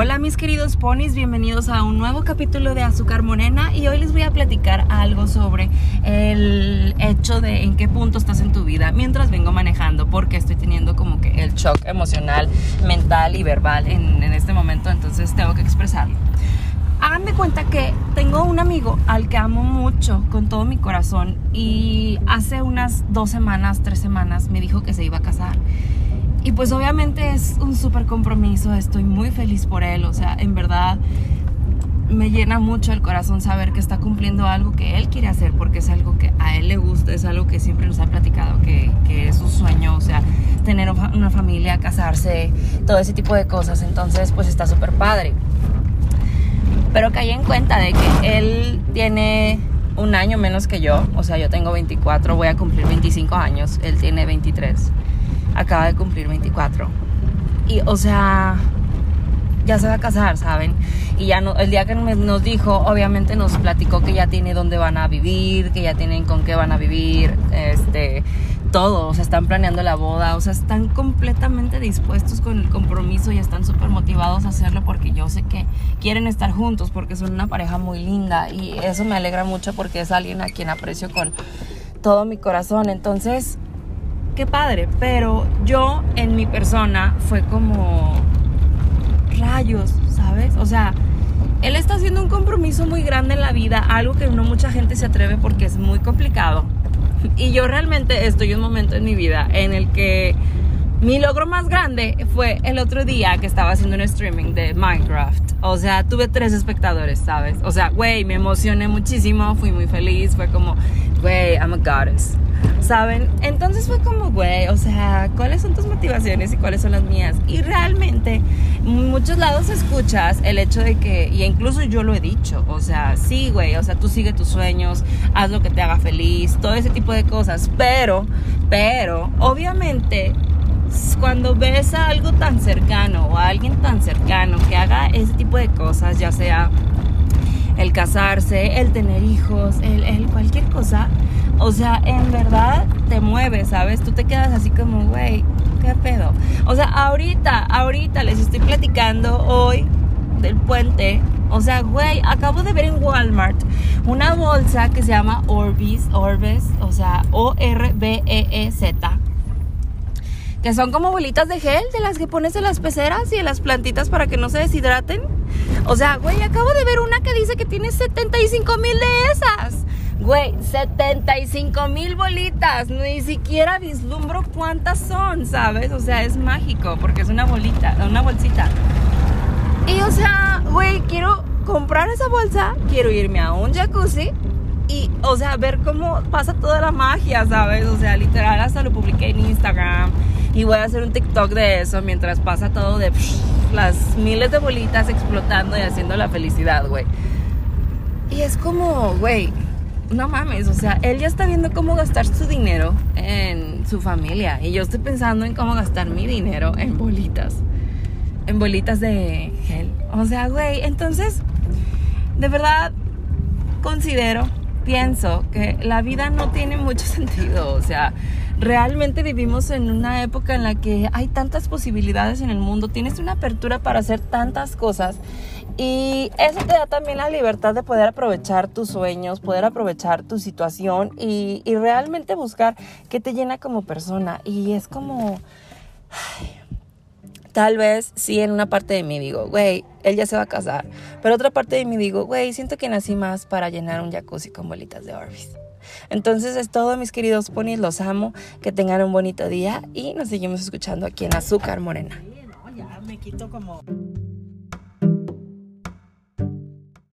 Hola mis queridos ponis, bienvenidos a un nuevo capítulo de Azúcar Morena y hoy les voy a platicar algo sobre el hecho de en qué punto estás en tu vida mientras vengo manejando porque estoy teniendo como que el shock emocional, mental y verbal en, en este momento, entonces tengo que expresarlo. Háganme cuenta que tengo un amigo al que amo mucho con todo mi corazón y hace unas dos semanas, tres semanas me dijo que se iba a casar. Y pues obviamente es un súper compromiso, estoy muy feliz por él, o sea, en verdad me llena mucho el corazón saber que está cumpliendo algo que él quiere hacer, porque es algo que a él le gusta, es algo que siempre nos ha platicado, que, es su sueño, o sea, tener una familia, casarse, todo ese tipo de cosas, entonces pues está súper padre. Pero caí en cuenta de que él tiene un año menos que yo, o sea, yo tengo 24, voy a cumplir 25 años, él tiene 23 acaba de cumplir 24. Y, o sea, ya se va a casar, ¿saben? Y ya no, el día que nos dijo, obviamente nos platicó que ya tiene dónde van a vivir, que ya tienen con qué van a vivir, este, todo, o sea, están planeando la boda, o sea, están completamente dispuestos con el compromiso y están súper motivados a hacerlo porque yo sé que quieren estar juntos, porque son una pareja muy linda y eso me alegra mucho porque es alguien a quien aprecio con todo mi corazón. Entonces, qué padre, pero yo en mi persona fue como rayos, ¿sabes? O sea, él está haciendo un compromiso muy grande en la vida, algo que no mucha gente se atreve porque es muy complicado. Y yo realmente estoy en un momento en mi vida en el que mi logro más grande fue el otro día que estaba haciendo un streaming de Minecraft. O sea, tuve tres espectadores, ¿sabes? O sea, güey, me emocioné muchísimo, fui muy feliz, fue como, güey, I'm a goddess. ¿Saben? Entonces fue como, güey, o sea, ¿cuáles son tus motivaciones y cuáles son las mías? Y realmente, en muchos lados escuchas el hecho de que, y incluso yo lo he dicho, o sea, sí, güey, o sea, tú sigue tus sueños, haz lo que te haga feliz, todo ese tipo de cosas, pero, pero, obviamente, cuando ves a algo tan cercano o a alguien tan cercano que haga ese tipo de cosas, ya sea el casarse, el tener hijos, el, el cualquier cosa, o sea, en verdad te mueves, ¿sabes? Tú te quedas así como, güey, ¿qué pedo? O sea, ahorita, ahorita les estoy platicando hoy del puente. O sea, güey, acabo de ver en Walmart una bolsa que se llama Orbis, Orbes, o sea, O-R-B-E-E-Z. Que son como bolitas de gel de las que pones en las peceras y en las plantitas para que no se deshidraten. O sea, güey, acabo de ver una que dice que tiene 75 mil de esas. Güey, 75 mil bolitas. Ni siquiera vislumbro cuántas son, ¿sabes? O sea, es mágico porque es una bolita, una bolsita. Y o sea, güey, quiero comprar esa bolsa, quiero irme a un jacuzzi y, o sea, ver cómo pasa toda la magia, ¿sabes? O sea, literal, hasta lo publiqué en Instagram y voy a hacer un TikTok de eso mientras pasa todo de las miles de bolitas explotando y haciendo la felicidad, güey. Y es como, güey, no mames, o sea, él ya está viendo cómo gastar su dinero en su familia. Y yo estoy pensando en cómo gastar mi dinero en bolitas, en bolitas de gel. O sea, güey, entonces, de verdad, considero, pienso que la vida no tiene mucho sentido, o sea, realmente vivimos en una época en la que hay tantas posibilidades en el mundo, tienes una apertura para hacer tantas cosas y eso te da también la libertad de poder aprovechar tus sueños, poder aprovechar tu situación y, realmente buscar qué te llena como persona. Y es como... tal vez sí en una parte de mí digo, güey, él ya se va a casar. Pero otra parte de mí digo, güey, siento que nací más para llenar un jacuzzi con bolitas de Orbis. Entonces es todo, mis queridos ponis, los amo, que tengan un bonito día y nos seguimos escuchando aquí en Azúcar Morena. ya me quito como...